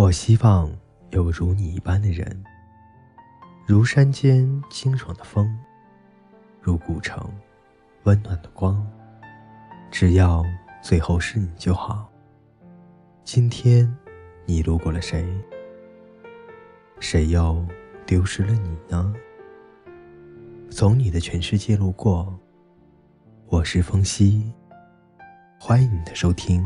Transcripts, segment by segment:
我希望有如你一般的人，如山间清爽的风，如古城温暖的光。只要最后是你就好。今天，你路过了谁？谁又丢失了你呢？从你的全世界路过，我是风夕，欢迎你的收听。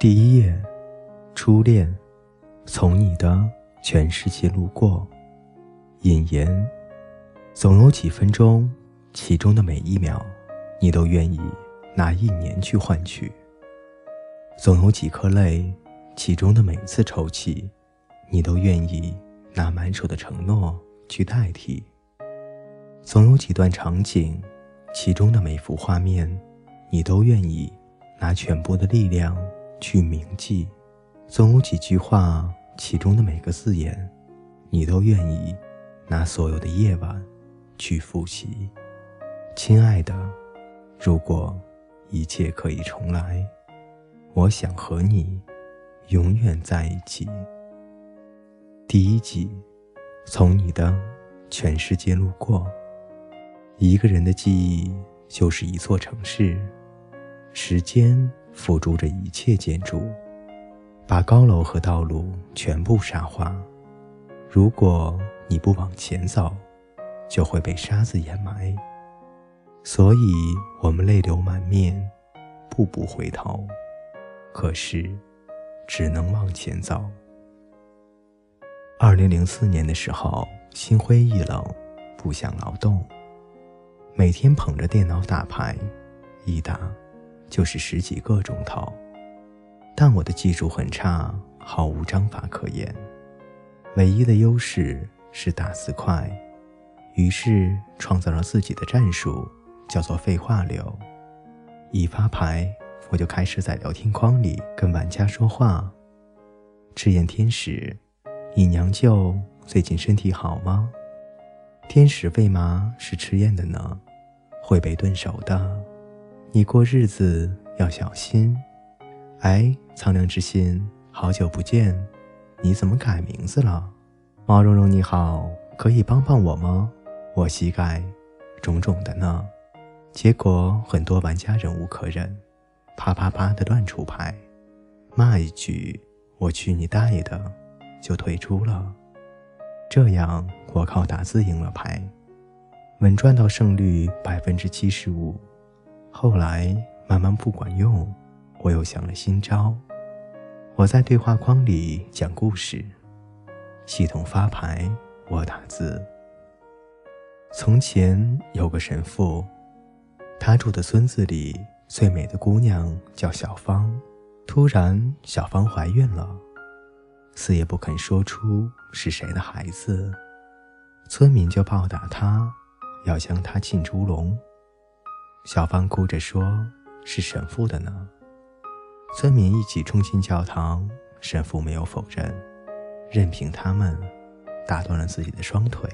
第一页，初恋，从你的全世界路过。引言：总有几分钟，其中的每一秒，你都愿意拿一年去换取；总有几颗泪，其中的每一次抽泣，你都愿意拿满手的承诺去代替；总有几段场景，其中的每幅画面，你都愿意拿全部的力量。去铭记，总有几句话，其中的每个字眼，你都愿意拿所有的夜晚去复习。亲爱的，如果一切可以重来，我想和你永远在一起。第一集，从你的全世界路过。一个人的记忆就是一座城市，时间。辅助着一切建筑，把高楼和道路全部沙化。如果你不往前走，就会被沙子掩埋。所以，我们泪流满面，步步回头。可是，只能往前走。二零零四年的时候，心灰意冷，不想劳动，每天捧着电脑打牌，一打。就是十几个钟头，但我的技术很差，毫无章法可言。唯一的优势是打字快，于是创造了自己的战术，叫做废话流。一发牌，我就开始在聊天框里跟玩家说话。赤焰天使，你娘舅最近身体好吗？天使为嘛是赤焰的呢？会被炖熟的。你过日子要小心。哎，苍凉之心，好久不见，你怎么改名字了？毛茸茸你好，可以帮帮我吗？我膝盖肿肿的呢。结果很多玩家忍无可忍，啪啪啪的乱出牌，骂一句“我去你大爷的”，就退出了。这样我靠打字赢了牌，稳赚到胜率百分之七十五。后来慢慢不管用，我又想了新招。我在对话框里讲故事，系统发牌，我打字。从前有个神父，他住的村子里最美的姑娘叫小芳。突然，小芳怀孕了，死也不肯说出是谁的孩子。村民就暴打她，要将她进猪笼。小芳哭着说：“是神父的呢。”村民一起冲进教堂，神父没有否认，任凭他们打断了自己的双腿。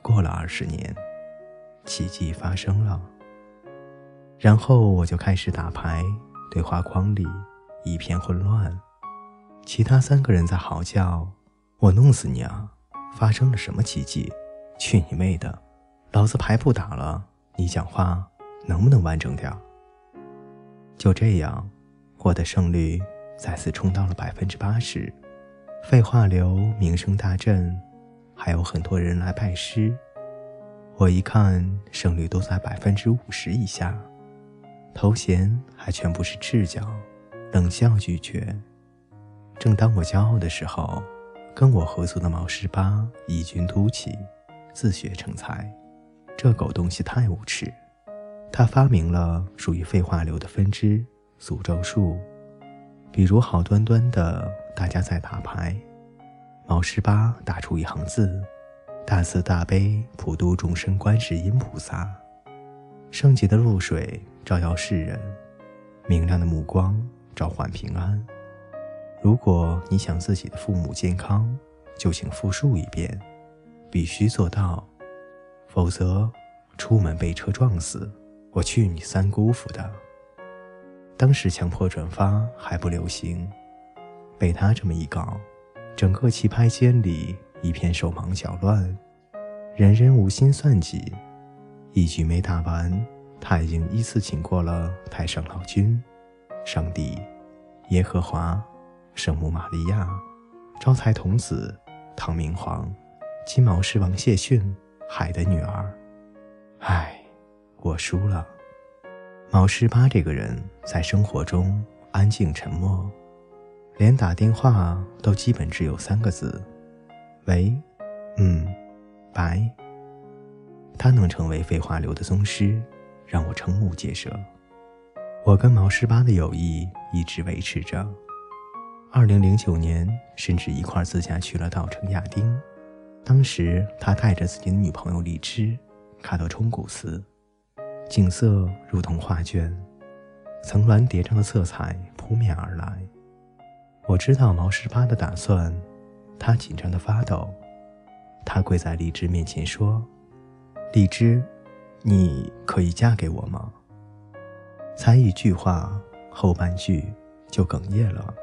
过了二十年，奇迹发生了。然后我就开始打牌，对话框里一片混乱，其他三个人在嚎叫：“我弄死你啊！发生了什么奇迹？去你妹的！老子牌不打了！”你讲话能不能完整点？就这样，我的胜率再次冲到了百分之八十，废话流名声大振，还有很多人来拜师。我一看胜率都在百分之五十以下，头衔还全部是赤脚，冷笑拒绝。正当我骄傲的时候，跟我合作的毛十八异军突起，自学成才。这狗东西太无耻！他发明了属于废话流的分支诅咒术，比如好端端的大家在打牌，毛十八打出一行字：“大慈大悲普度众生观世音菩萨，圣洁的露水照耀世人，明亮的目光召唤平安。”如果你想自己的父母健康，就请复述一遍，必须做到，否则出门被车撞死，我去你三姑父的！当时强迫转发还不流行，被他这么一搞，整个棋牌间里一片手忙脚乱，人人无心算计，一局没打完，他已经依次请过了太上老君、上帝、耶和华、圣母玛利亚、招财童子、唐明皇、金毛狮王谢逊、海的女儿。唉，我输了。毛十八这个人在生活中安静沉默，连打电话都基本只有三个字：“喂，嗯，拜。”他能成为废话流的宗师，让我瞠目结舌。我跟毛十八的友谊一直维持着。二零零九年，甚至一块自驾去了稻城亚丁。当时他带着自己的女朋友荔枝，卡到冲古寺。景色如同画卷，层峦叠嶂的色彩扑面而来。我知道毛十八的打算，他紧张的发抖。他跪在荔枝面前说：“荔枝，你可以嫁给我吗？”才一句话，后半句就哽咽了。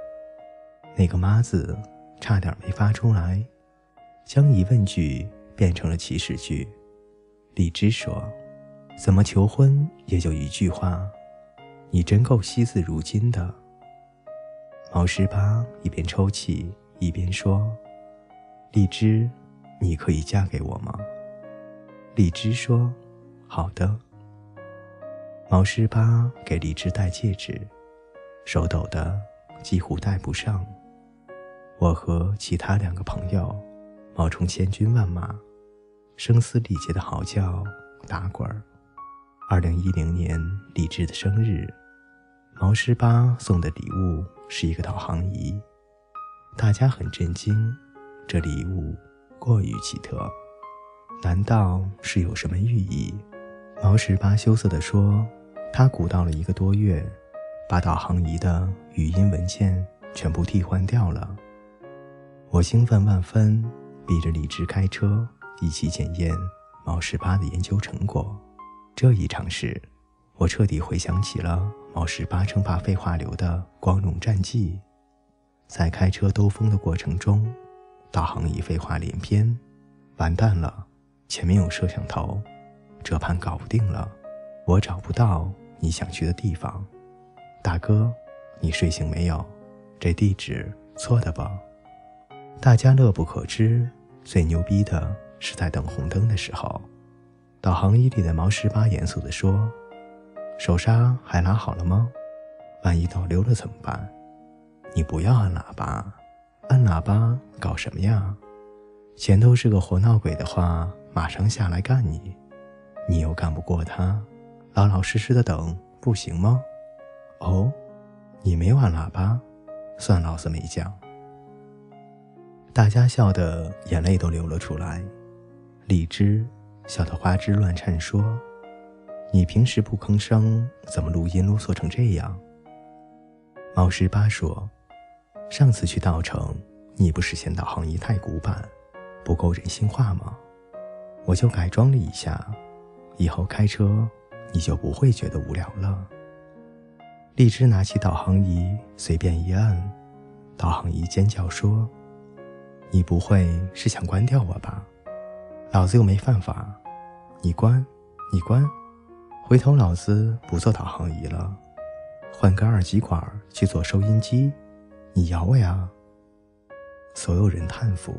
那个“妈”字差点没发出来，将疑问句变成了祈使句。荔枝说。怎么求婚也就一句话，你真够惜字如金的。毛十八一边抽泣一边说：“荔枝，你可以嫁给我吗？”荔枝说：“好的。”毛十八给荔枝戴戒指，手抖得几乎戴不上。我和其他两个朋友冒充千军万马，声嘶力竭的嚎叫打滚儿。二零一零年，荔枝的生日，毛十八送的礼物是一个导航仪，大家很震惊，这礼物过于奇特，难道是有什么寓意？毛十八羞涩地说：“他鼓捣了一个多月，把导航仪的语音文件全部替换掉了。”我兴奋万分，逼着荔枝开车一起检验毛十八的研究成果。这一尝试，我彻底回想起了毛十八称霸废话流的光荣战绩。在开车兜风的过程中，导航仪废话连篇，完蛋了，前面有摄像头，这盘搞不定了，我找不到你想去的地方。大哥，你睡醒没有？这地址错的吧？大家乐不可支。最牛逼的是在等红灯的时候。导航仪里的毛十八严肃地说：“手刹还拉好了吗？万一倒溜了怎么办？你不要按喇叭，按喇叭搞什么呀？前头是个活闹鬼的话，马上下来干你。你又干不过他，老老实实的等不行吗？哦，你没按喇叭，算老子没讲。”大家笑得眼泪都流了出来。荔枝。笑得花枝乱颤，说：“你平时不吭声，怎么录音啰嗦成这样？”猫十八说：“上次去稻城，你不是嫌导航仪太古板，不够人性化吗？我就改装了一下，以后开车你就不会觉得无聊了。”荔枝拿起导航仪，随便一按，导航仪尖叫说：“你不会是想关掉我吧？老子又没犯法。”你关，你关，回头老子不做导航仪了，换个二极管去做收音机，你咬我呀！所有人叹服。